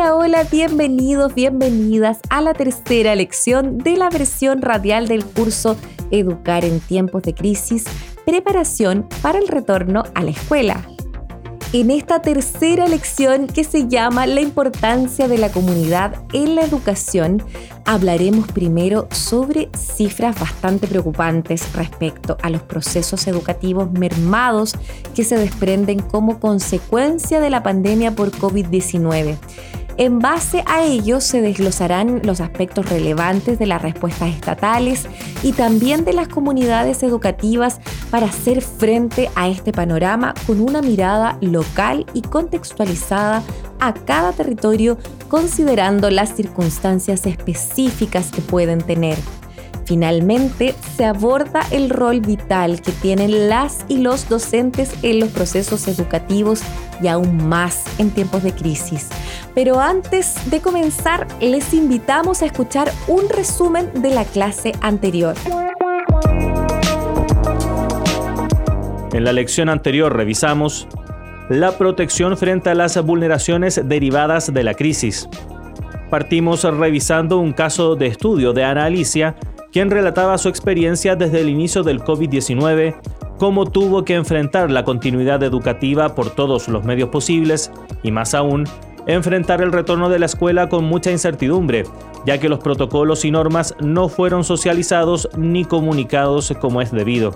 Hola, hola, bienvenidos, bienvenidas a la tercera lección de la versión radial del curso Educar en tiempos de crisis, preparación para el retorno a la escuela. En esta tercera lección que se llama La importancia de la comunidad en la educación, hablaremos primero sobre cifras bastante preocupantes respecto a los procesos educativos mermados que se desprenden como consecuencia de la pandemia por COVID-19 en base a ello se desglosarán los aspectos relevantes de las respuestas estatales y también de las comunidades educativas para hacer frente a este panorama con una mirada local y contextualizada a cada territorio considerando las circunstancias específicas que pueden tener. Finalmente, se aborda el rol vital que tienen las y los docentes en los procesos educativos y aún más en tiempos de crisis. Pero antes de comenzar, les invitamos a escuchar un resumen de la clase anterior. En la lección anterior revisamos la protección frente a las vulneraciones derivadas de la crisis. Partimos revisando un caso de estudio de Ana Alicia quien relataba su experiencia desde el inicio del COVID-19, cómo tuvo que enfrentar la continuidad educativa por todos los medios posibles y más aún, enfrentar el retorno de la escuela con mucha incertidumbre, ya que los protocolos y normas no fueron socializados ni comunicados como es debido.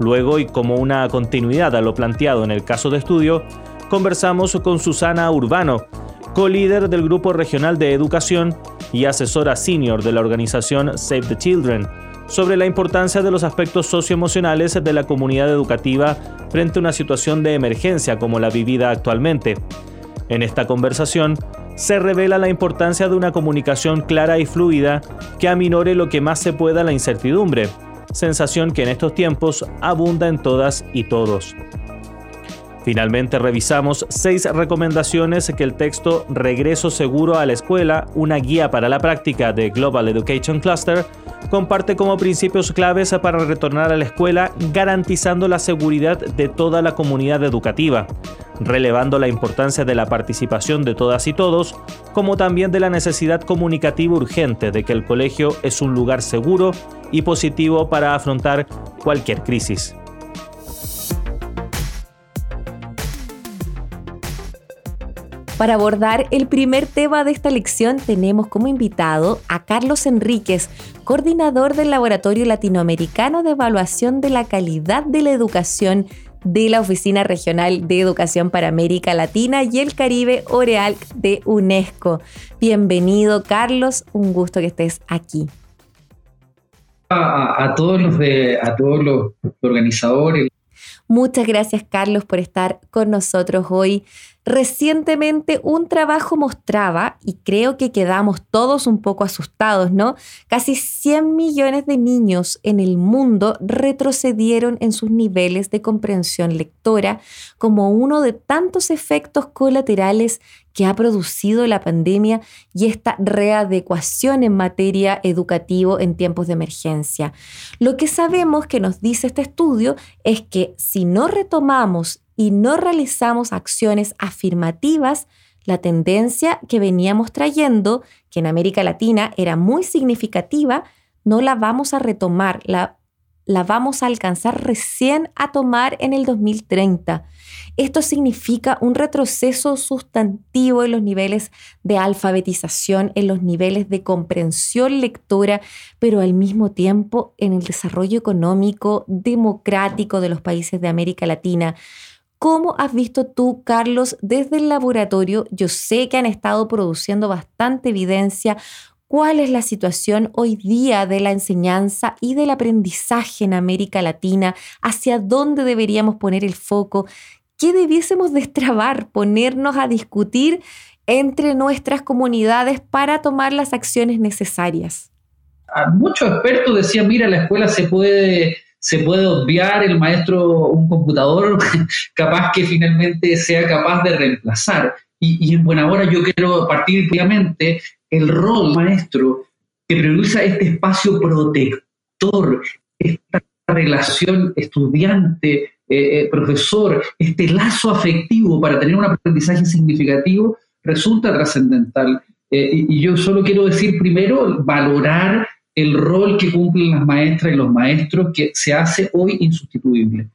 Luego, y como una continuidad a lo planteado en el caso de estudio, conversamos con Susana Urbano, co-líder del Grupo Regional de Educación y asesora senior de la organización Save the Children, sobre la importancia de los aspectos socioemocionales de la comunidad educativa frente a una situación de emergencia como la vivida actualmente. En esta conversación, se revela la importancia de una comunicación clara y fluida que aminore lo que más se pueda la incertidumbre, sensación que en estos tiempos abunda en todas y todos. Finalmente revisamos seis recomendaciones que el texto Regreso Seguro a la Escuela, una guía para la práctica de Global Education Cluster, comparte como principios claves para retornar a la escuela garantizando la seguridad de toda la comunidad educativa, relevando la importancia de la participación de todas y todos, como también de la necesidad comunicativa urgente de que el colegio es un lugar seguro y positivo para afrontar cualquier crisis. Para abordar el primer tema de esta lección tenemos como invitado a Carlos Enríquez, coordinador del Laboratorio Latinoamericano de Evaluación de la Calidad de la Educación de la Oficina Regional de Educación para América Latina y el Caribe Oreal de UNESCO. Bienvenido Carlos, un gusto que estés aquí. A, todos los de, a todos los organizadores. Muchas gracias Carlos por estar con nosotros hoy. Recientemente un trabajo mostraba, y creo que quedamos todos un poco asustados, ¿no? Casi 100 millones de niños en el mundo retrocedieron en sus niveles de comprensión lectora como uno de tantos efectos colaterales que ha producido la pandemia y esta readecuación en materia educativo en tiempos de emergencia. Lo que sabemos que nos dice este estudio es que si no retomamos y no realizamos acciones afirmativas, la tendencia que veníamos trayendo, que en América Latina era muy significativa, no la vamos a retomar, la, la vamos a alcanzar recién a tomar en el 2030. Esto significa un retroceso sustantivo en los niveles de alfabetización, en los niveles de comprensión lectora, pero al mismo tiempo en el desarrollo económico democrático de los países de América Latina. ¿Cómo has visto tú, Carlos, desde el laboratorio? Yo sé que han estado produciendo bastante evidencia. ¿Cuál es la situación hoy día de la enseñanza y del aprendizaje en América Latina? ¿Hacia dónde deberíamos poner el foco? ¿qué debiésemos destrabar, ponernos a discutir entre nuestras comunidades para tomar las acciones necesarias? muchos expertos decían, mira, la escuela se puede se puede obviar el maestro un computador capaz que finalmente sea capaz de reemplazar. Y, en buena hora yo quiero partir previamente el rol maestro que prioriza este espacio protector, esta relación estudiante-profesor, eh, eh, este lazo afectivo para tener un aprendizaje significativo, resulta trascendental. Eh, y, yo solo quiero decir primero, valorar el rol que cumplen las maestras y los maestros que se hace hoy insustituible.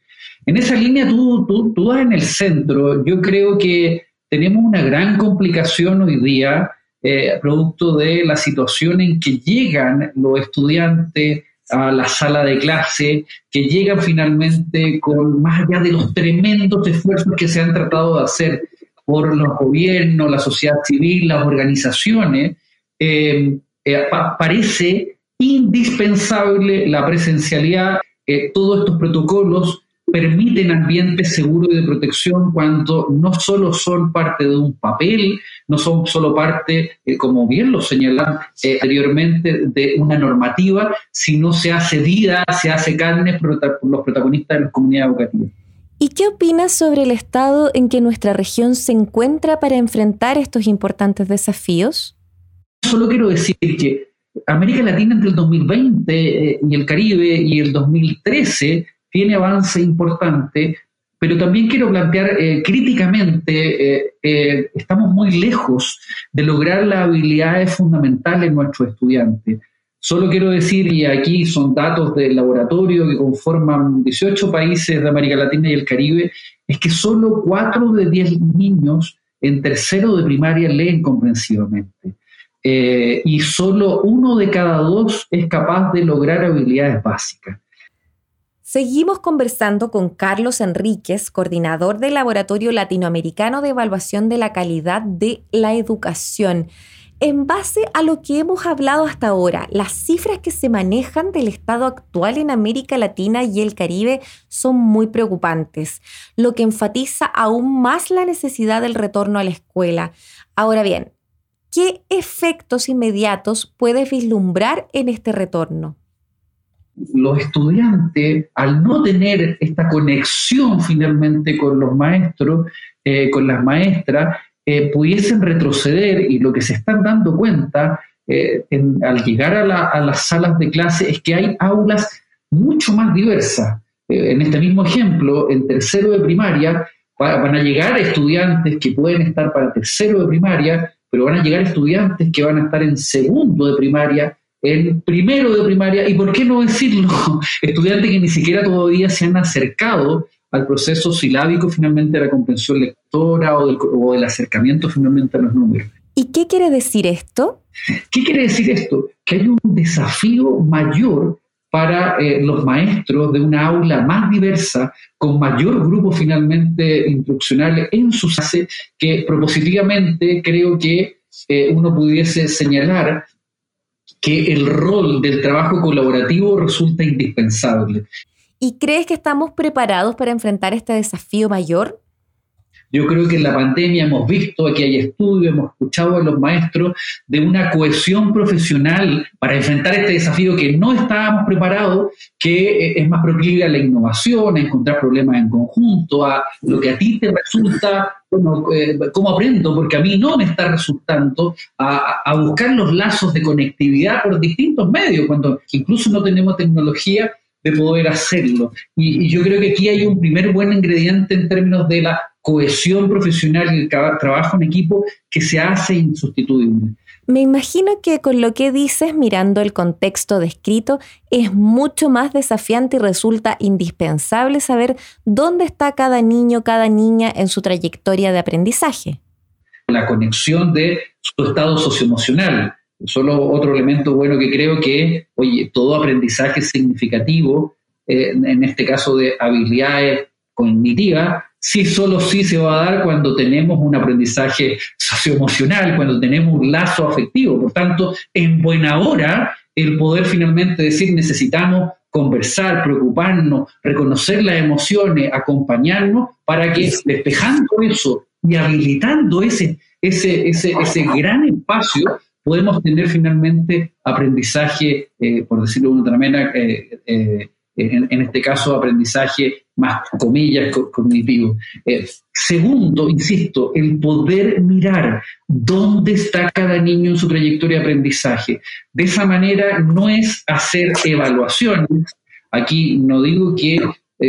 En esa línea tú, tú, tú en el centro. Yo creo que tenemos una gran complicación hoy día, eh, producto de la situación en que llegan los estudiantes a la sala de clase, que llegan finalmente con, más allá de los tremendos esfuerzos que se han tratado de hacer por los gobiernos, la sociedad civil, las organizaciones, eh, eh, parece indispensable la presencialidad. todos estos protocolos permiten ambientes seguros y de protección cuando no solo son parte de un papel, no son solo parte, eh, como bien lo señalan eh, anteriormente, de una normativa, sino se hace vida, se hace carne por los protagonistas de las comunidades educativas. ¿Y qué opinas sobre el estado en que nuestra región se encuentra para enfrentar estos importantes desafíos? Solo quiero decir que América Latina entre el 2020 eh, y el Caribe y el 2013 tiene avance importante, pero también quiero plantear eh, críticamente, eh, eh, estamos muy lejos de lograr las habilidades fundamentales en nuestros estudiantes. Solo quiero decir, y aquí son datos del laboratorio que conforman 18 países de América Latina y el Caribe, es que solo 4 de 10 niños en tercero de primaria leen comprensivamente. Y solo uno de cada dos es capaz de lograr habilidades básicas. Seguimos conversando con Carlos Enríquez, coordinador del Laboratorio Latinoamericano de Evaluación de la Calidad de la Educación. En base a lo que hemos hablado hasta ahora, las cifras que se manejan del estado actual en América Latina y el Caribe son muy preocupantes, lo que enfatiza aún más la necesidad del retorno a la escuela. Ahora bien, ¿qué efectos inmediatos puedes vislumbrar en este retorno? los estudiantes, al no tener esta conexión finalmente con los maestros, eh, con las maestras, eh, pudiesen retroceder y lo que se están dando cuenta eh, al llegar a, las salas de clase es que hay aulas mucho más diversas. en este mismo ejemplo, en tercero de primaria van a llegar estudiantes que pueden estar para tercero de primaria, pero van a llegar estudiantes que van a estar en segundo de primaria, el primero de primaria, y por qué no decirlo, estudiantes que ni siquiera todavía se han acercado al proceso silábico finalmente de la comprensión lectora o del, acercamiento finalmente a los números. ¿Y qué quiere decir esto? ¿Qué quiere decir esto? Que hay un desafío mayor para eh, los maestros de una aula más diversa, con mayor grupo finalmente instruccional en su clase, que propositivamente creo que eh, uno pudiese señalar que el rol del trabajo colaborativo resulta indispensable. ¿Y crees que estamos preparados para enfrentar este desafío mayor? Yo creo que en la pandemia hemos visto, aquí hay estudios, hemos escuchado a los maestros de una cohesión profesional para enfrentar este desafío que no estábamos preparados, que eh, es más proclive a la innovación, a encontrar problemas en conjunto, a lo que a ti te resulta, bueno, eh, ¿cómo aprendo? Porque a mí no me está resultando, a, buscar los lazos de conectividad por distintos medios, cuando incluso no tenemos tecnología de poder hacerlo. Y, yo creo que aquí hay un primer buen ingrediente en términos de la cohesión profesional y el trabajo en equipo que se hace insustituible. Me imagino que con lo que dices, mirando el contexto descrito, es mucho más desafiante y resulta indispensable saber dónde está cada niño, cada niña en su trayectoria de aprendizaje. La conexión de su estado socioemocional. Solo otro elemento bueno que creo que, oye, todo aprendizaje significativo, eh, en este caso de habilidades cognitivas, sí, solo sí se va a dar cuando tenemos un aprendizaje socioemocional, cuando tenemos un lazo afectivo. Por tanto, en buena hora, el poder finalmente decir necesitamos conversar, preocuparnos, reconocer las emociones, acompañarnos para que despejando eso y habilitando ese, ese, ese, ese gran espacio, podemos tener finalmente aprendizaje, eh, por decirlo de otra manera, eh, eh, en, este caso aprendizaje más comillas cognitivo. segundo, insisto, el poder mirar dónde está cada niño en su trayectoria de aprendizaje. De esa manera no es hacer evaluaciones. Aquí no digo que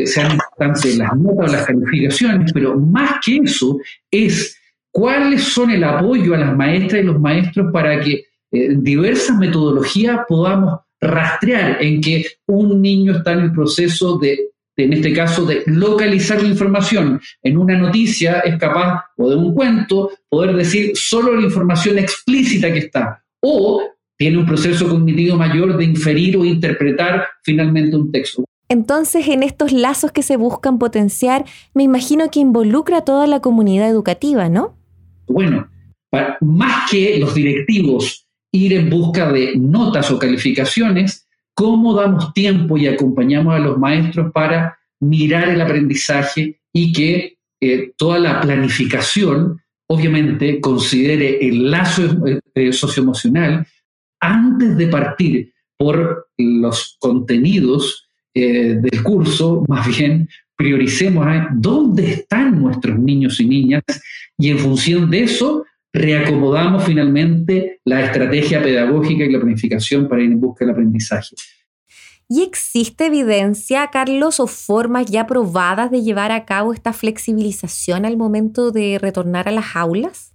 sean importantes las notas o las calificaciones, pero más que eso es cuáles son el apoyo a las maestras y los maestros para que eh, diversas metodologías podamos rastrear en que un niño está en el proceso de, en este caso, de localizar la información. En una noticia es capaz, o de un cuento, poder decir solo la información explícita que está. O tiene un proceso cognitivo mayor de inferir o interpretar finalmente un texto. Entonces, en estos lazos que se buscan potenciar, me imagino que involucra a toda la comunidad educativa, ¿no? Bueno, más que los directivos ir en busca de notas o calificaciones, cómo damos tiempo y acompañamos a los maestros para mirar el aprendizaje y que eh, toda la planificación, obviamente, considere el lazo eh, eh, socioemocional antes de partir por los contenidos del curso, más bien prioricemos dónde están nuestros niños y niñas y en función de eso reacomodamos finalmente la estrategia pedagógica y la planificación para ir en busca del aprendizaje. ¿Y existe evidencia, Carlos, o formas ya probadas de llevar a cabo esta flexibilización al momento de retornar a las aulas?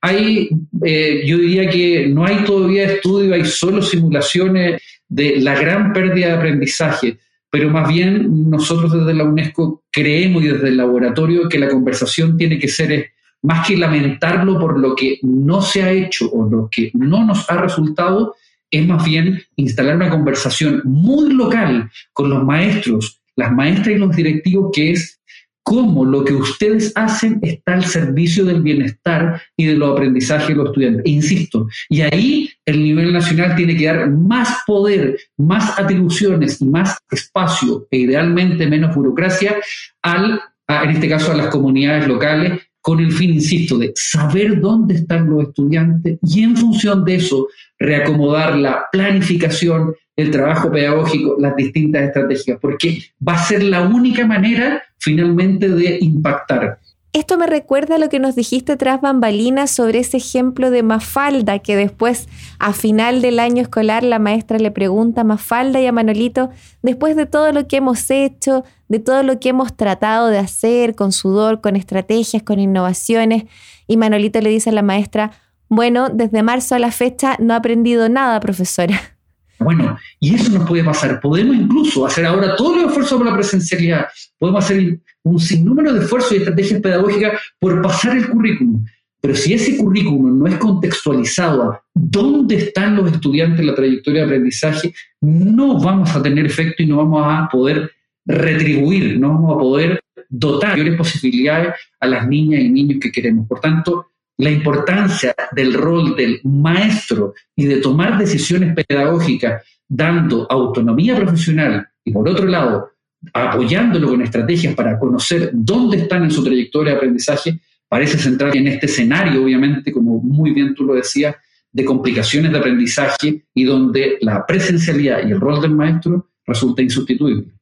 Hay, eh, yo diría que no hay todavía estudio, hay solo simulaciones de la gran pérdida de aprendizaje, pero más bien nosotros desde la UNESCO creemos y desde el laboratorio que la conversación tiene que ser más que lamentarlo por lo que no se ha hecho o lo que no nos ha resultado, es más bien instalar una conversación muy local con los maestros, las maestras y los directivos, que es cómo lo que ustedes hacen está al servicio del bienestar y de los aprendizajes de los estudiantes. E insisto, y ahí el nivel nacional tiene que dar más poder, más atribuciones y más espacio, e idealmente menos burocracia, al, en este caso a las comunidades locales con el fin, insisto, de saber dónde están los estudiantes y en función de eso reacomodar la planificación, el trabajo pedagógico, las distintas estrategias, porque va a ser la única manera finalmente de impactar esto me recuerda a lo que nos dijiste tras bambalinas sobre ese ejemplo de Mafalda, que después, a final del año escolar, la maestra le pregunta a Mafalda y a Manolito, después de todo lo que hemos hecho, de todo lo que hemos tratado de hacer con sudor, con estrategias, con innovaciones, y Manolito le dice a la maestra, bueno, desde marzo a la fecha no ha aprendido nada, profesora. Bueno, y eso nos puede pasar. Podemos incluso hacer ahora todos los esfuerzos por la presencialidad. Podemos hacer un sinnúmero de esfuerzos y estrategias pedagógicas por pasar el currículum. Pero si ese currículum no es contextualizado a dónde están los estudiantes en la trayectoria de aprendizaje, no vamos a tener efecto y no vamos a poder retribuir, no vamos a poder dotar mayores posibilidades a las niñas y niños que queremos. Por tanto, la importancia del rol del maestro y de tomar decisiones pedagógicas dando autonomía profesional y por otro lado apoyándolo con estrategias para conocer dónde están en su trayectoria de aprendizaje, parece centrar en este escenario, obviamente, como muy bien tú lo decías, de complicaciones de aprendizaje y donde la presencialidad y el rol del maestro resulta insustituible.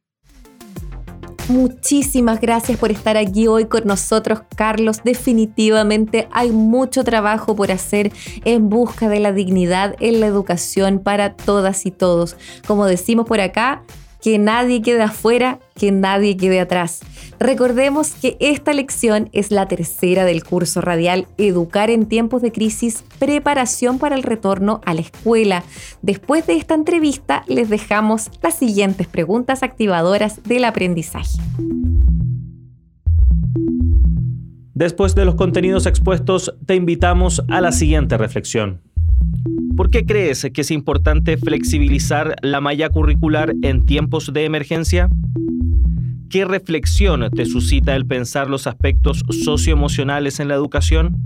Muchísimas gracias por estar aquí hoy con nosotros, Carlos. Definitivamente hay mucho trabajo por hacer en busca de la dignidad en la educación para todas y todos. Como decimos por acá, que nadie quede afuera, que nadie quede atrás. Recordemos que esta lección es la tercera del curso radial Educar en tiempos de crisis, preparación para el retorno a la escuela. Después de esta entrevista les dejamos las siguientes preguntas activadoras del aprendizaje. Después de los contenidos expuestos, te invitamos a la siguiente reflexión. ¿Por qué crees que es importante flexibilizar la malla curricular en tiempos de emergencia? ¿Qué reflexión te suscita el pensar los aspectos socioemocionales en la educación?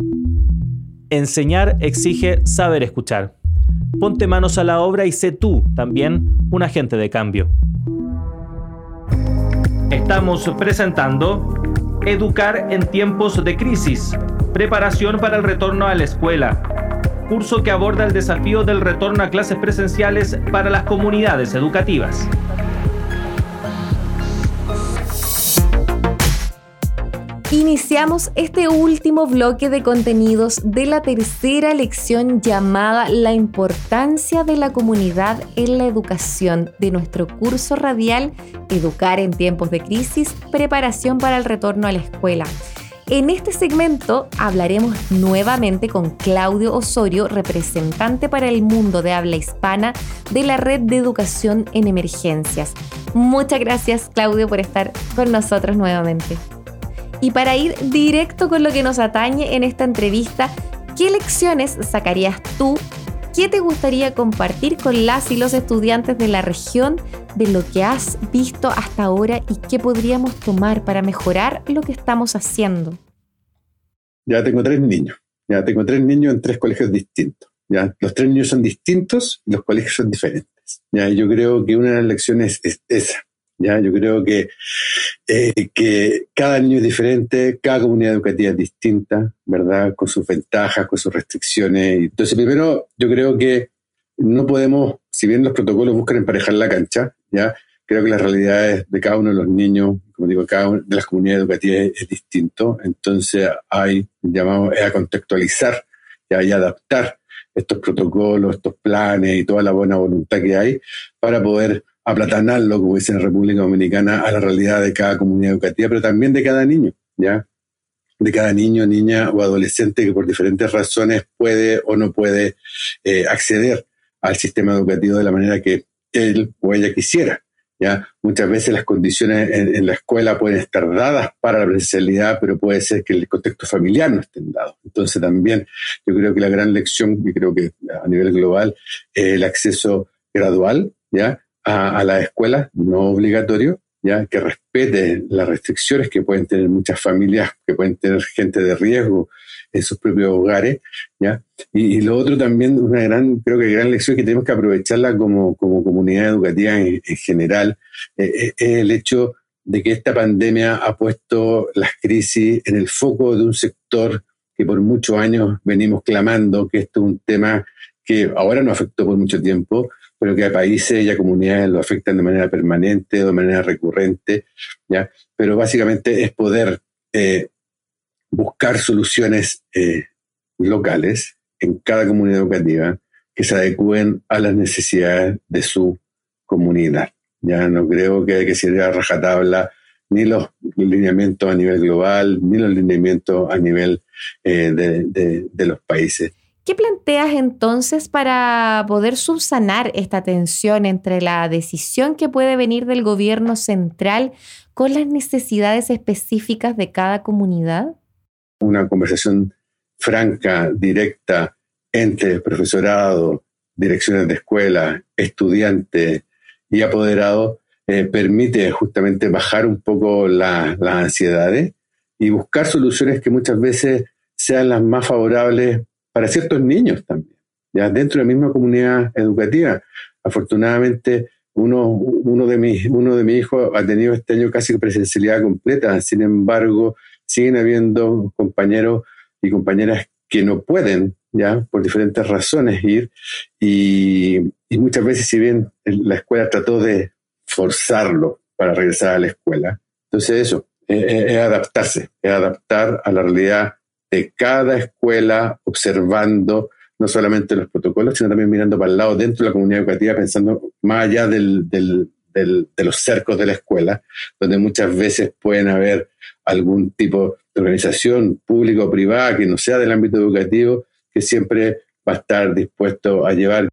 Enseñar exige saber escuchar. Ponte manos a la obra y sé tú también un agente de cambio. Estamos presentando Educar en tiempos de crisis, preparación para el retorno a la escuela, curso que aborda el desafío del retorno a clases presenciales para las comunidades educativas. Iniciamos este último bloque de contenidos de la tercera lección llamada La importancia de la comunidad en la educación de nuestro curso radial Educar en tiempos de crisis, preparación para el retorno a la escuela. En este segmento hablaremos nuevamente con Claudio Osorio, representante para el mundo de habla hispana de la Red de Educación en Emergencias. Muchas gracias Claudio por estar con nosotros nuevamente. Y para ir directo con lo que nos atañe en esta entrevista, ¿qué lecciones sacarías tú? ¿Qué te gustaría compartir con las y los estudiantes de la región de lo que has visto hasta ahora y qué podríamos tomar para mejorar lo que estamos haciendo? Ya tengo tres niños. Ya tengo tres niños en tres colegios distintos. ¿ya? Los tres niños son distintos los colegios son diferentes. ¿ya? yo creo que una de las lecciones es esa. ¿Ya? Yo creo que, eh, que cada niño es diferente, cada comunidad educativa es distinta, ¿verdad? Con sus ventajas, con sus restricciones. Entonces, primero, yo creo que no podemos, si bien los protocolos buscan emparejar la cancha, ¿ya? Creo que las realidades de cada uno de los niños, como digo, cada una de las comunidades educativas es, distinto. Entonces, hay, llamamos, a contextualizar y a adaptar estos protocolos, estos planes y toda la buena voluntad que hay para poder aplatanarlo, como dice en República Dominicana, a la realidad de cada comunidad educativa, pero también de cada niño, ¿ya? De cada niño, niña o adolescente que por diferentes razones puede o no puede eh, acceder al sistema educativo de la manera que él o ella quisiera. ¿ya? Muchas veces las condiciones en, la escuela pueden estar dadas para la presencialidad, pero puede ser que el contexto familiar no esté dado. Entonces también yo creo que la gran lección, y creo que a nivel global, el acceso gradual, ¿ya? A, la escuela, no obligatorio, ya que respete las restricciones que pueden tener muchas familias, que pueden tener gente de riesgo en sus propios hogares, ¿ya? Y, lo otro también, una gran, creo que gran lección que tenemos que aprovecharla como, como comunidad educativa en, general, eh, eh, es el hecho de que esta pandemia ha puesto las crisis en el foco de un sector que por muchos años venimos clamando que esto es un tema que ahora no afectó por mucho tiempo, pero que a países y a comunidades lo afectan de manera permanente, de manera recurrente, ¿ya? Pero básicamente es poder eh, buscar soluciones eh, locales en cada comunidad educativa que se adecúen a las necesidades de su comunidad. Ya no creo que hay que rajatabla ni los lineamientos a nivel global, ni los lineamientos a nivel eh, de los países. ¿Qué planteas entonces para poder subsanar esta tensión entre la decisión que puede venir del gobierno central con las necesidades específicas de cada comunidad? Una conversación franca, directa entre profesorado, direcciones de escuela, estudiante y apoderado eh, permite justamente bajar un poco las ansiedades y buscar soluciones que muchas veces sean las más favorables para ciertos niños también, ya dentro de la misma comunidad educativa. Afortunadamente, uno, uno, de mis, uno de mis hijos ha tenido este año casi presencialidad completa, sin embargo, siguen habiendo compañeros y compañeras que no pueden, ya, por diferentes razones ir, y, y muchas veces, si bien la escuela trató de forzarlo para regresar a la escuela, entonces eso, es adaptarse, es adaptar a la realidad de cada escuela observando no solamente los protocolos, sino también mirando para el lado dentro de la comunidad educativa, pensando más allá del, de los cercos de la escuela, donde muchas veces pueden haber algún tipo de organización pública o privada que no sea del ámbito educativo, que siempre va a estar dispuesto a llevar.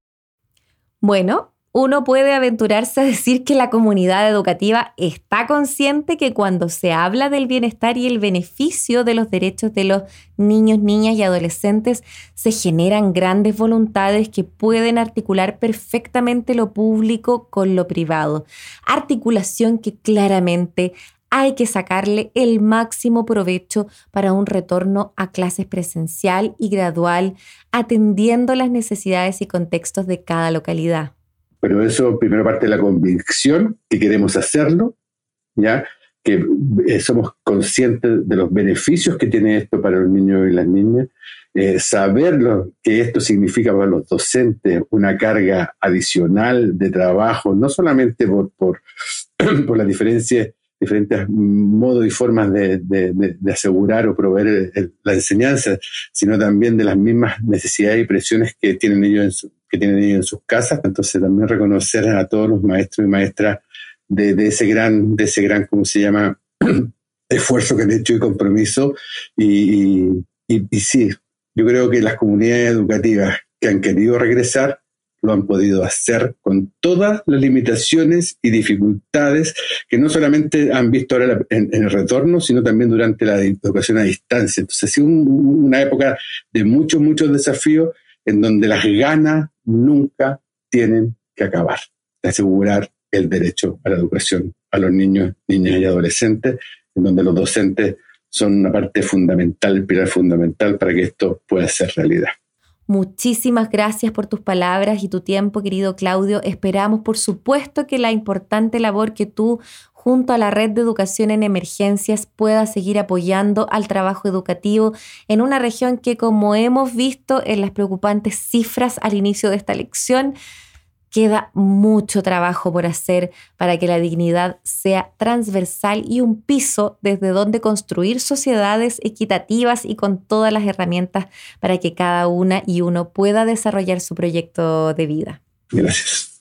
Bueno, uno puede aventurarse a decir que la comunidad educativa está consciente que cuando se habla del bienestar y el beneficio de los derechos de los niños, niñas y adolescentes, se generan grandes voluntades que pueden articular perfectamente lo público con lo privado. Articulación que claramente hay que sacarle el máximo provecho para un retorno a clases presencial y gradual, atendiendo las necesidades y contextos de cada localidad. Pero eso primero parte de la convicción que queremos hacerlo, ¿ya? que eh, somos conscientes de los beneficios que tiene esto para los niños y las niñas, eh, saber lo que esto significa para los docentes, una carga adicional de trabajo, no solamente por, por, por las diferencias, diferentes modos y formas de, asegurar o proveer la enseñanza, sino también de las mismas necesidades y presiones que tienen ellos que tienen ellos en sus casas. Entonces también reconocer a todos los maestros y maestras de, ese gran, de ese gran, ¿cómo se llama? esfuerzo que han hecho y compromiso. Y, sí, yo creo que las comunidades educativas que han querido regresar lo han podido hacer con todas las limitaciones y dificultades que no solamente han visto ahora en, el retorno, sino también durante la educación a distancia. Entonces ha sido una época de muchos, muchos desafíos en donde las ganas nunca tienen que acabar, de asegurar el derecho a la educación a los niños, niñas y adolescentes, en donde los docentes son una parte fundamental, el pilar fundamental para que esto pueda ser realidad. Muchísimas gracias por tus palabras y tu tiempo, querido Claudio. Esperamos, por supuesto, que la importante labor que tú junto a la Red de Educación en Emergencias pueda seguir apoyando al trabajo educativo en una región que, como hemos visto en las preocupantes cifras al inicio de esta lección, Queda mucho trabajo por hacer para que la dignidad sea transversal y un piso desde donde construir sociedades equitativas y con todas las herramientas para que cada una y uno pueda desarrollar su proyecto de vida. Gracias.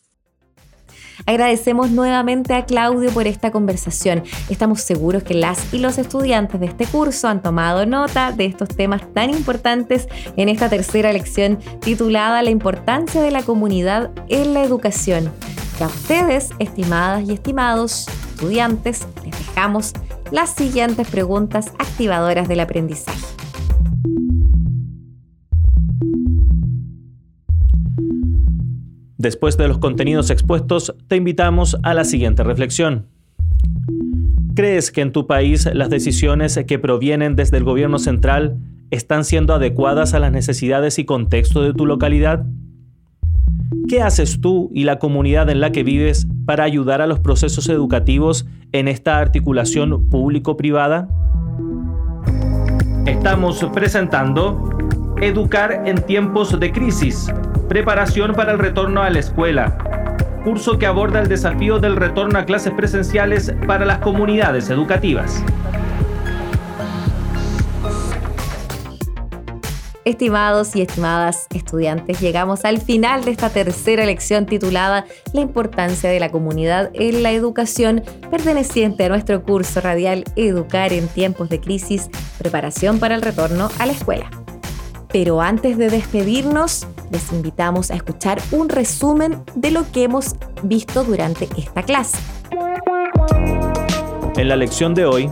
Agradecemos nuevamente a Claudio por esta conversación. Estamos seguros que las y los estudiantes de este curso han tomado nota de estos temas tan importantes en esta tercera lección titulada La importancia de la comunidad en la educación. Y a ustedes, estimadas y estimados estudiantes, les dejamos las siguientes preguntas activadoras del aprendizaje. Después de los contenidos expuestos, te invitamos a la siguiente reflexión. ¿Crees que en tu país las decisiones que provienen desde el gobierno central están siendo adecuadas a las necesidades y contexto de tu localidad? ¿Qué haces tú y la comunidad en la que vives para ayudar a los procesos educativos en esta articulación público-privada? Estamos presentando Educar en tiempos de crisis Preparación para el retorno a la escuela. Curso que aborda el desafío del retorno a clases presenciales para las comunidades educativas. Estimados y estimadas estudiantes, llegamos al final de esta tercera lección titulada La importancia de la comunidad en la educación, perteneciente a nuestro curso radial Educar en tiempos de crisis, preparación para el retorno a la escuela. Pero antes de despedirnos, les invitamos a escuchar un resumen de lo que hemos visto durante esta clase. En la lección de hoy,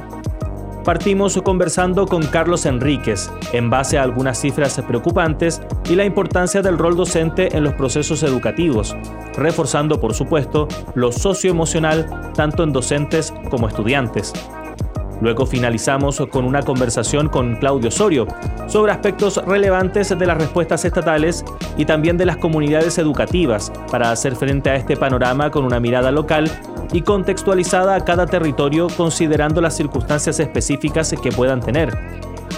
partimos conversando con Carlos Enríquez en base a algunas cifras preocupantes y la importancia del rol docente en los procesos educativos, reforzando por supuesto lo socioemocional tanto en docentes como estudiantes. Luego finalizamos con una conversación con Claudio Osorio sobre aspectos relevantes de las respuestas estatales y también de las comunidades educativas para hacer frente a este panorama con una mirada local y contextualizada a cada territorio considerando las circunstancias específicas que puedan tener.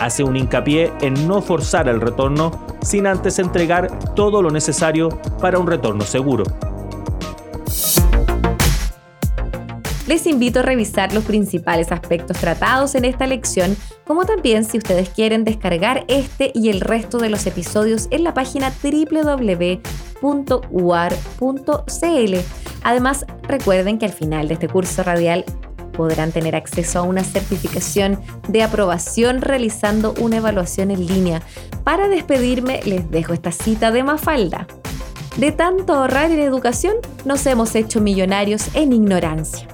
Hace un hincapié en no forzar el retorno sin antes entregar todo lo necesario para un retorno seguro. Les invito a revisar los principales aspectos tratados en esta lección, como también si ustedes quieren descargar este y el resto de los episodios en la página www.uar.cl. Además, recuerden que al final de este curso radial podrán tener acceso a una certificación de aprobación realizando una evaluación en línea. Para despedirme, les dejo esta cita de Mafalda. De tanto ahorrar en educación, nos hemos hecho millonarios en ignorancia.